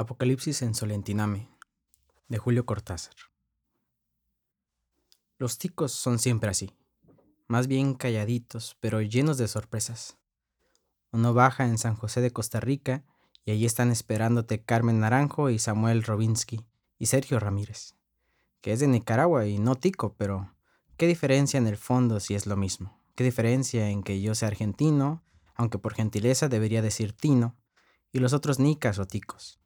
Apocalipsis en Solentiname, de Julio Cortázar. Los ticos son siempre así, más bien calladitos, pero llenos de sorpresas. Uno baja en San José de Costa Rica y allí están esperándote Carmen Naranjo y Samuel Robinsky y Sergio Ramírez, que es de Nicaragua y no tico, pero ¿qué diferencia en el fondo si es lo mismo? ¿Qué diferencia en que yo sea argentino, aunque por gentileza debería decir tino, y los otros nicas o ticos?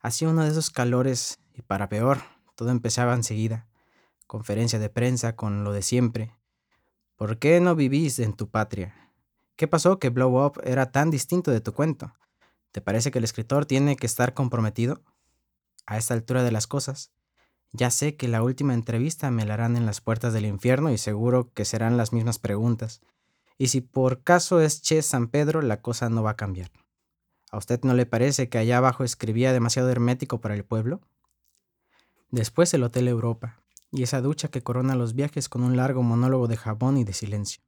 Hacía uno de esos calores y para peor, todo empezaba enseguida. Conferencia de prensa con lo de siempre. ¿Por qué no vivís en tu patria? ¿Qué pasó que Blow Up era tan distinto de tu cuento? ¿Te parece que el escritor tiene que estar comprometido? A esta altura de las cosas, ya sé que la última entrevista me la harán en las puertas del infierno y seguro que serán las mismas preguntas. Y si por caso es Che San Pedro, la cosa no va a cambiar. ¿A usted no le parece que allá abajo escribía demasiado hermético para el pueblo? Después el Hotel Europa, y esa ducha que corona los viajes con un largo monólogo de jabón y de silencio.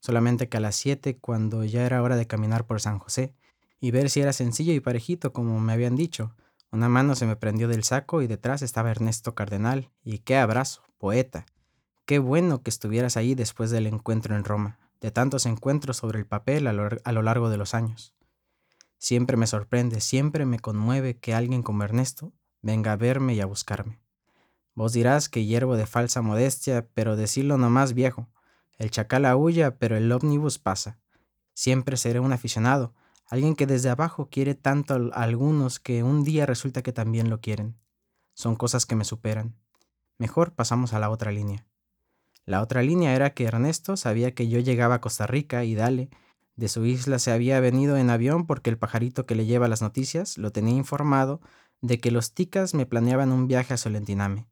Solamente que a las siete, cuando ya era hora de caminar por San José, y ver si era sencillo y parejito como me habían dicho, una mano se me prendió del saco y detrás estaba Ernesto Cardenal, y qué abrazo, poeta. Qué bueno que estuvieras ahí después del encuentro en Roma, de tantos encuentros sobre el papel a lo, a lo largo de los años. Siempre me sorprende, siempre me conmueve que alguien como Ernesto venga a verme y a buscarme. Vos dirás que hiervo de falsa modestia, pero decirlo nomás viejo. El chacal aúlla, pero el ómnibus pasa. Siempre seré un aficionado, alguien que desde abajo quiere tanto a algunos que un día resulta que también lo quieren. Son cosas que me superan. Mejor pasamos a la otra línea. La otra línea era que Ernesto sabía que yo llegaba a Costa Rica y dale, de su isla se había venido en avión porque el pajarito que le lleva las noticias lo tenía informado de que los ticas me planeaban un viaje a Solentiname,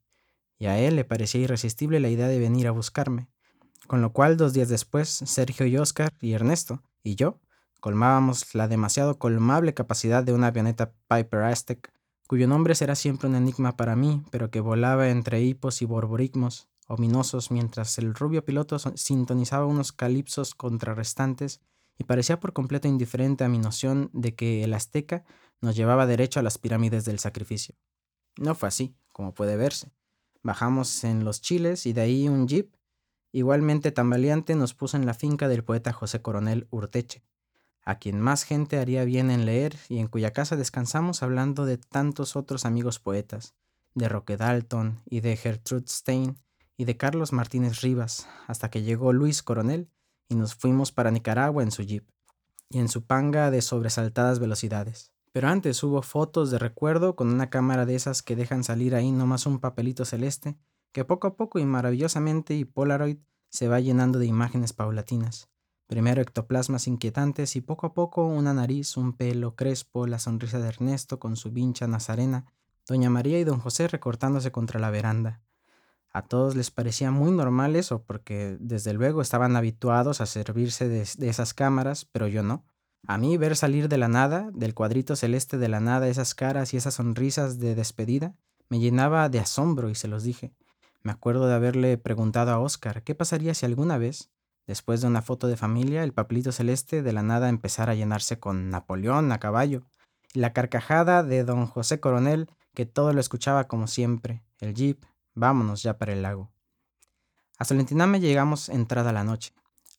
y a él le parecía irresistible la idea de venir a buscarme, con lo cual dos días después Sergio y Oscar y Ernesto y yo colmábamos la demasiado colmable capacidad de una avioneta Piper Aztec, cuyo nombre será siempre un enigma para mí, pero que volaba entre hipos y borborigmos ominosos mientras el rubio piloto sintonizaba unos calipsos contrarrestantes y parecía por completo indiferente a mi noción de que el azteca nos llevaba derecho a las pirámides del sacrificio. No fue así, como puede verse. Bajamos en los chiles y de ahí un jeep, igualmente tambaleante, nos puso en la finca del poeta José Coronel Urteche, a quien más gente haría bien en leer y en cuya casa descansamos hablando de tantos otros amigos poetas, de Roque Dalton y de Gertrude Stein y de Carlos Martínez Rivas, hasta que llegó Luis Coronel y nos fuimos para Nicaragua en su jeep y en su panga de sobresaltadas velocidades. Pero antes hubo fotos de recuerdo con una cámara de esas que dejan salir ahí nomás un papelito celeste, que poco a poco y maravillosamente y Polaroid se va llenando de imágenes paulatinas. Primero ectoplasmas inquietantes y poco a poco una nariz, un pelo crespo, la sonrisa de Ernesto con su vincha nazarena, Doña María y Don José recortándose contra la veranda, a todos les parecía muy normal eso, porque desde luego estaban habituados a servirse de, esas cámaras, pero yo no. A mí ver salir de la nada, del cuadrito celeste de la nada, esas caras y esas sonrisas de despedida, me llenaba de asombro y se los dije. Me acuerdo de haberle preguntado a Oscar qué pasaría si alguna vez, después de una foto de familia, el papelito celeste de la nada empezara a llenarse con Napoleón a caballo, y la carcajada de don José Coronel, que todo lo escuchaba como siempre, el jeep, Vámonos ya para el lago. A Solentiname llegamos entrada la noche.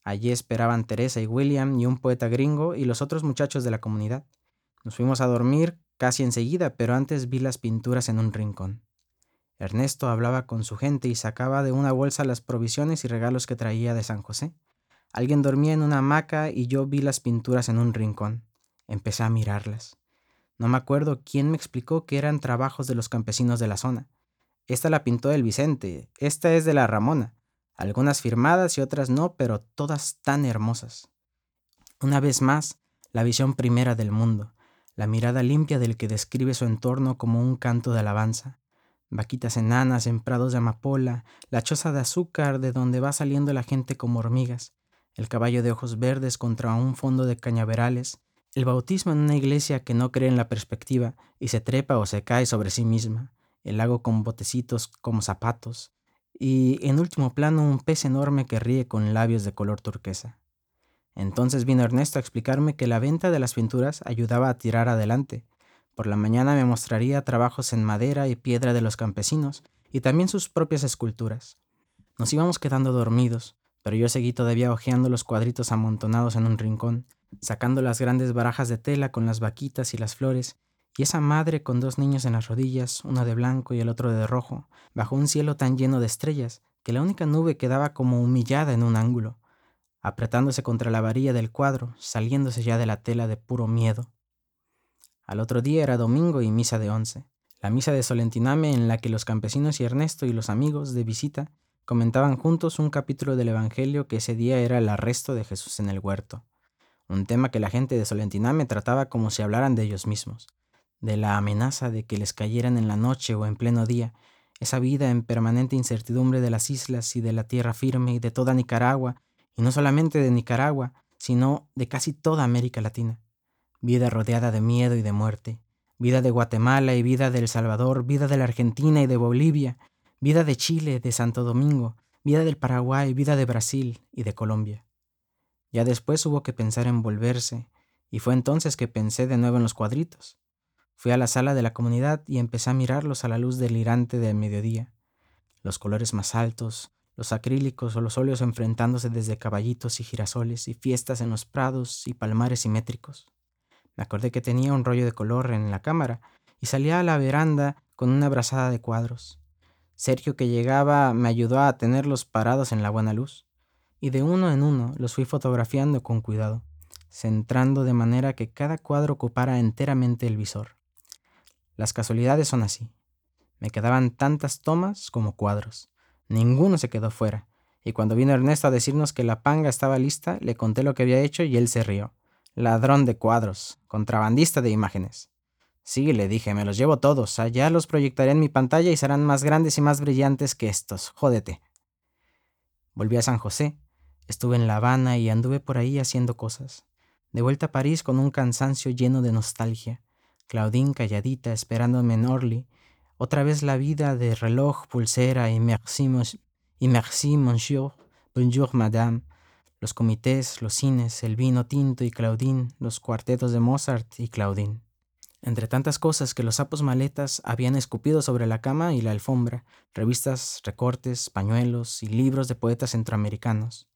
Allí esperaban Teresa y William y un poeta gringo y los otros muchachos de la comunidad. Nos fuimos a dormir casi enseguida, pero antes vi las pinturas en un rincón. Ernesto hablaba con su gente y sacaba de una bolsa las provisiones y regalos que traía de San José. Alguien dormía en una hamaca y yo vi las pinturas en un rincón. Empecé a mirarlas. No me acuerdo quién me explicó que eran trabajos de los campesinos de la zona. Esta la pintó el Vicente, esta es de la Ramona, algunas firmadas y otras no, pero todas tan hermosas. Una vez más, la visión primera del mundo, la mirada limpia del que describe su entorno como un canto de alabanza. Vaquitas enanas en prados de amapola, la choza de azúcar de donde va saliendo la gente como hormigas, el caballo de ojos verdes contra un fondo de cañaverales, el bautismo en una iglesia que no cree en la perspectiva y se trepa o se cae sobre sí misma, el lago con botecitos como zapatos, y en último plano un pez enorme que ríe con labios de color turquesa. Entonces vino Ernesto a explicarme que la venta de las pinturas ayudaba a tirar adelante, Por la mañana me mostraría trabajos en madera y piedra de los campesinos y también sus propias esculturas. Nos íbamos quedando dormidos, pero yo seguí todavía hojeando los cuadritos amontonados en un rincón, sacando las grandes barajas de tela con las vaquitas y las flores, y esa madre con dos niños en las rodillas, uno de blanco y el otro de rojo, bajo un cielo tan lleno de estrellas que la única nube quedaba como humillada en un ángulo, apretándose contra la varilla del cuadro, saliéndose ya de la tela de puro miedo. Al otro día era domingo y misa de once, la misa de Solentiname en la que los campesinos y Ernesto y los amigos de visita comentaban juntos un capítulo del Evangelio que ese día era el arresto de Jesús en el huerto, un tema que la gente de Solentiname trataba como si hablaran de ellos mismos, de la amenaza de que les cayeran en la noche o en pleno día, esa vida en permanente incertidumbre de las islas y de la tierra firme y de toda Nicaragua, y no solamente de Nicaragua, sino de casi toda América Latina. Vida rodeada de miedo y de muerte, vida de Guatemala y vida de El Salvador, vida de la Argentina y de Bolivia, vida de Chile, de Santo Domingo, vida del Paraguay, vida de Brasil y de Colombia. Ya después hubo que pensar en volverse, y fue entonces que pensé de nuevo en los cuadritos. Fui a la sala de la comunidad y empecé a mirarlos a la luz delirante del mediodía. Los colores más altos, los acrílicos o los óleos enfrentándose desde caballitos y girasoles y fiestas en los prados y palmares simétricos. Me acordé que tenía un rollo de color en la cámara y salía a la veranda con una brazada de cuadros. Sergio que llegaba me ayudó a tenerlos parados en la buena luz, y de uno en uno los fui fotografiando con cuidado, centrando de manera que cada cuadro ocupara enteramente el visor. Las casualidades son así. Me quedaban tantas tomas como cuadros. Ninguno se quedó fuera, y cuando vino Ernesto a decirnos que la panga estaba lista, le conté lo que había hecho y él se rió. Ladrón de cuadros, contrabandista de imágenes. Sí, le dije, me los llevo todos, allá los proyectaré en mi pantalla y serán más grandes y más brillantes que estos, jódete. Volví a San José, estuve en La Habana y anduve por ahí haciendo cosas. De vuelta a París con un cansancio lleno de nostalgia. Claudine calladita esperándome en Orly, otra vez la vida de reloj, pulsera y merci, y merci monsieur, bonjour madame, los comités, los cines, el vino tinto y Claudine, los cuartetos de Mozart y Claudine. Entre tantas cosas que los sapos maletas habían escupido sobre la cama y la alfombra, revistas, recortes, pañuelos y libros de poetas centroamericanos,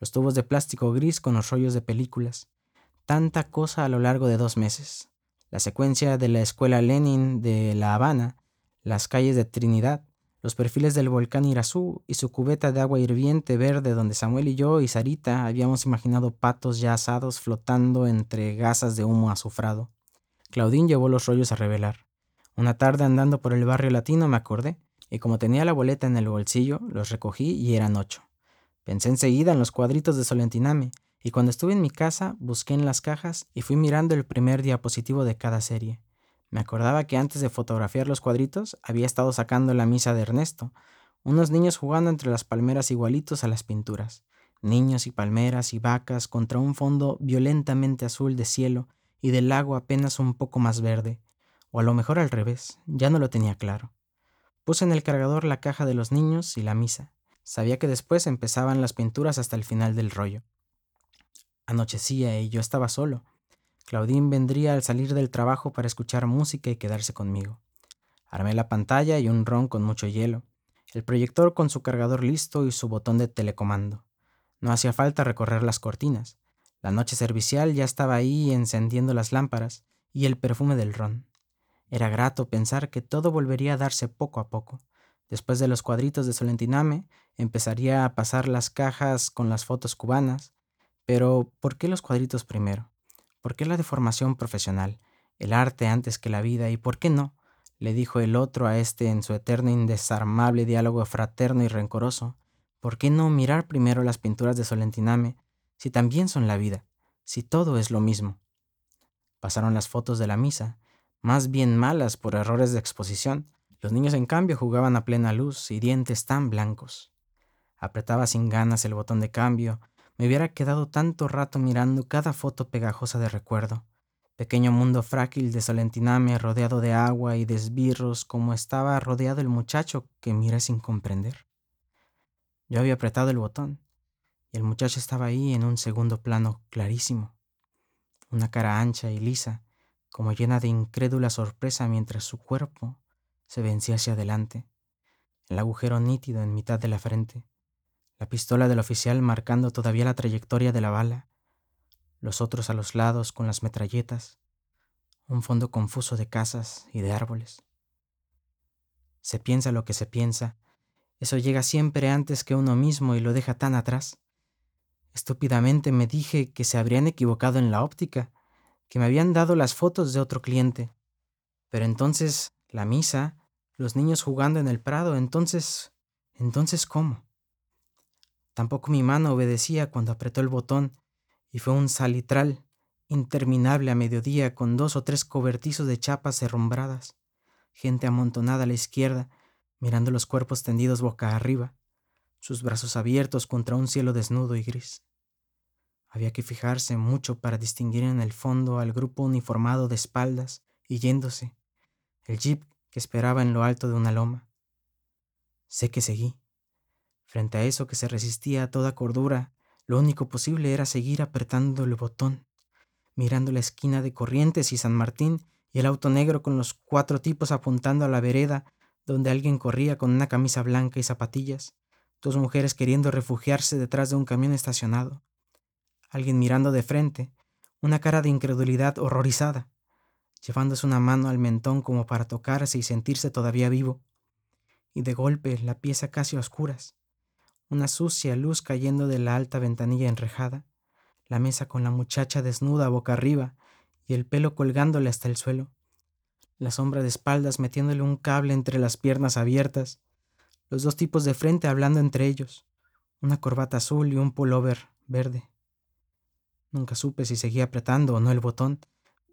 los tubos de plástico gris con los rollos de películas, tanta cosa a lo largo de dos meses, la secuencia de la escuela Lenin de La Habana, las calles de Trinidad, los perfiles del volcán Irazú y su cubeta de agua hirviente verde donde Samuel y yo y Sarita habíamos imaginado patos ya asados flotando entre gasas de humo azufrado. Claudín llevó los rollos a revelar. Una tarde andando por el barrio latino me acordé, y como tenía la boleta en el bolsillo, los recogí y eran ocho. Pensé enseguida en los cuadritos de Solentiname, y cuando estuve en mi casa busqué en las cajas y fui mirando el primer diapositivo de cada serie. Me acordaba que antes de fotografiar los cuadritos había estado sacando la misa de Ernesto, unos niños jugando entre las palmeras igualitos a las pinturas, niños y palmeras y vacas contra un fondo violentamente azul de cielo y del lago apenas un poco más verde, o a lo mejor al revés, ya no lo tenía claro. Puse en el cargador la caja de los niños y la misa. Sabía que después empezaban las pinturas hasta el final del rollo. Anochecía y yo estaba solo, Claudine vendría al salir del trabajo para escuchar música y quedarse conmigo. Armé la pantalla y un ron con mucho hielo, el proyector con su cargador listo y su botón de telecomando. No hacía falta recorrer las cortinas. La noche servicial ya estaba ahí encendiendo las lámparas y el perfume del ron. Era grato pensar que todo volvería a darse poco a poco. Después de los cuadritos de Solentiname, empezaría a pasar las cajas con las fotos cubanas. Pero, ¿por qué los cuadritos primero? ¿Por qué la deformación profesional? El arte antes que la vida, ¿y por qué no? le dijo el otro a este en su eterno indesarmable diálogo fraterno y rencoroso. ¿Por qué no mirar primero las pinturas de Solentiname, si también son la vida, si todo es lo mismo? Pasaron las fotos de la misa, más bien malas por errores de exposición. Los niños, en cambio, jugaban a plena luz y dientes tan blancos. Apretaba sin ganas el botón de cambio, me hubiera quedado tanto rato mirando cada foto pegajosa de recuerdo. Pequeño mundo frágil de Solentiname rodeado de agua y de esbirros como estaba rodeado el muchacho que miré sin comprender. Yo había apretado el botón y el muchacho estaba ahí en un segundo plano clarísimo. Una cara ancha y lisa, como llena de incrédula sorpresa mientras su cuerpo se vencía hacia adelante, el agujero nítido en mitad de la frente, la pistola del oficial marcando todavía la trayectoria de la bala, los otros a los lados con las metralletas, un fondo confuso de casas y de árboles. Se piensa lo que se piensa, eso llega siempre antes que uno mismo y lo deja tan atrás. Estúpidamente me dije que se habrían equivocado en la óptica, que me habían dado las fotos de otro cliente. Pero entonces, la misa, los niños jugando en el prado, entonces, entonces, ¿cómo? Tampoco mi mano obedecía cuando apretó el botón y fue un salitral interminable a mediodía con dos o tres cobertizos de chapas herrumbradas, gente amontonada a la izquierda, mirando los cuerpos tendidos boca arriba, sus brazos abiertos contra un cielo desnudo y gris. Había que fijarse mucho para distinguir en el fondo al grupo uniformado de espaldas y yéndose, el jeep que esperaba en lo alto de una loma. Sé que seguí. Frente a eso que se resistía a toda cordura, lo único posible era seguir apretando el botón, mirando la esquina de Corrientes y San Martín y el auto negro con los cuatro tipos apuntando a la vereda donde alguien corría con una camisa blanca y zapatillas, dos mujeres queriendo refugiarse detrás de un camión estacionado, alguien mirando de frente, una cara de incredulidad horrorizada, llevándose una mano al mentón como para tocarse y sentirse todavía vivo, y de golpe la pieza casi a oscuras, una sucia luz cayendo de la alta ventanilla enrejada, la mesa con la muchacha desnuda boca arriba y el pelo colgándole hasta el suelo, la sombra de espaldas metiéndole un cable entre las piernas abiertas, los dos tipos de frente hablando entre ellos, una corbata azul y un pullover verde. Nunca supe si seguía apretando o no el botón.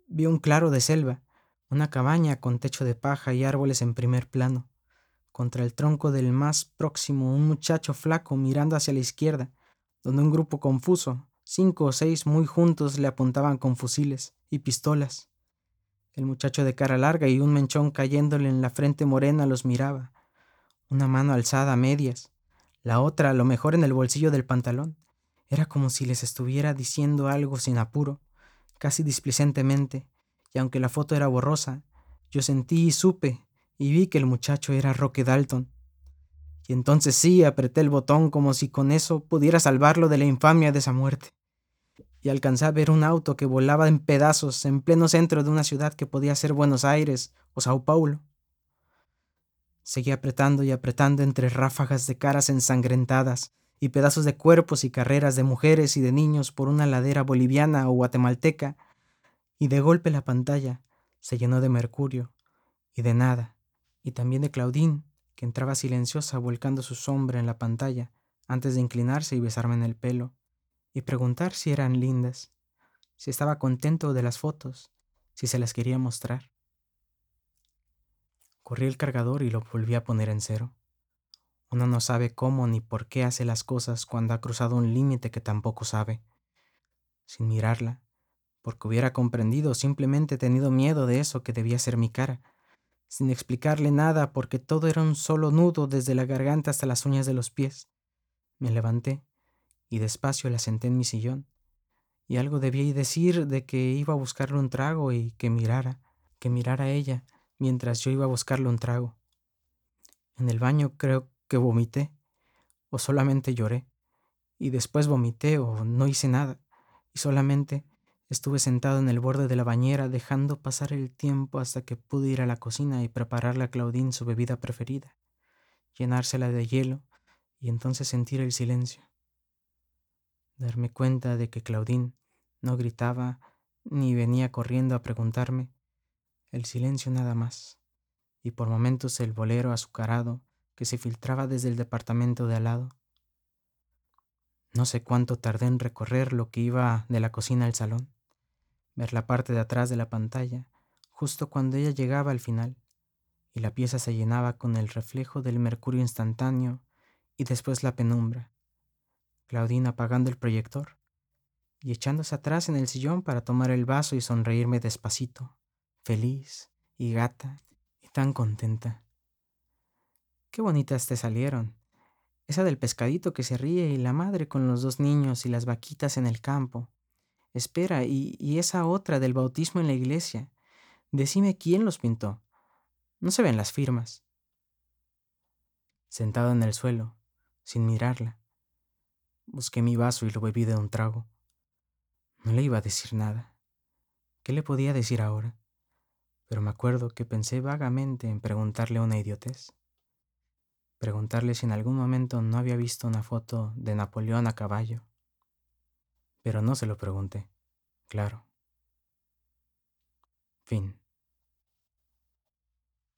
Vi un claro de selva, una cabaña con techo de paja y árboles en primer plano. Contra el tronco del más próximo un muchacho flaco mirando hacia la izquierda, donde un grupo confuso, Cinco o seis muy juntos le apuntaban con fusiles y pistolas. El muchacho de cara larga y un menchón cayéndole en la frente morena los miraba, una mano alzada a medias, la otra a lo mejor en el bolsillo del pantalón. Era como si les estuviera diciendo algo sin apuro, casi displicentemente, y aunque la foto era borrosa, yo sentí y supe y vi que el muchacho era Roque Dalton. Y entonces sí apreté el botón como si con eso pudiera salvarlo de la infamia de esa muerte y alcancé a ver un auto que volaba en pedazos en pleno centro de una ciudad que podía ser Buenos Aires o Sao Paulo. Seguí apretando y apretando entre ráfagas de caras ensangrentadas y pedazos de cuerpos y carreras de mujeres y de niños por una ladera boliviana o guatemalteca, y de golpe la pantalla se llenó de mercurio y de nada, y también de Claudine, que entraba silenciosa volcando su sombra en la pantalla antes de inclinarse y besarme en el pelo y preguntar si eran lindas, si estaba contento de las fotos, si se las quería mostrar. Corrí el cargador y lo volví a poner en cero. Uno no sabe cómo ni por qué hace las cosas cuando ha cruzado un límite que tampoco sabe. Sin mirarla, porque hubiera comprendido simplemente tenido miedo de eso que debía ser mi cara, sin explicarle nada porque todo era un solo nudo desde la garganta hasta las uñas de los pies. Me levanté y despacio la senté en mi sillón. Y algo debía decir de que iba a buscarle un trago y que mirara, que mirara a ella mientras yo iba a buscarle un trago. En el baño creo que vomité, o solamente lloré, y después vomité o no hice nada, y solamente estuve sentado en el borde de la bañera dejando pasar el tiempo hasta que pude ir a la cocina y prepararle a Claudine su bebida preferida, llenársela de hielo y entonces sentir el silencio darme cuenta de que Claudine no gritaba ni venía corriendo a preguntarme, el silencio nada más, y por momentos el bolero azucarado que se filtraba desde el departamento de al lado. No sé cuánto tardé en recorrer lo que iba de la cocina al salón, ver la parte de atrás de la pantalla, justo cuando ella llegaba al final, y la pieza se llenaba con el reflejo del mercurio instantáneo y después la penumbra, Claudine apagando el proyector y echándose atrás en el sillón para tomar el vaso y sonreírme despacito, feliz y gata y tan contenta. Qué bonitas te salieron. Esa del pescadito que se ríe y la madre con los dos niños y las vaquitas en el campo. Espera, y, y esa otra del bautismo en la iglesia. Decime quién los pintó. No se ven las firmas. Sentado en el suelo, sin mirarla, busqué mi vaso y lo bebí de un trago. No le iba a decir nada. ¿Qué le podía decir ahora? Pero me acuerdo que pensé vagamente en preguntarle una idiotez. Preguntarle si en algún momento no había visto una foto de Napoleón a caballo. Pero no se lo pregunté, claro. Fin.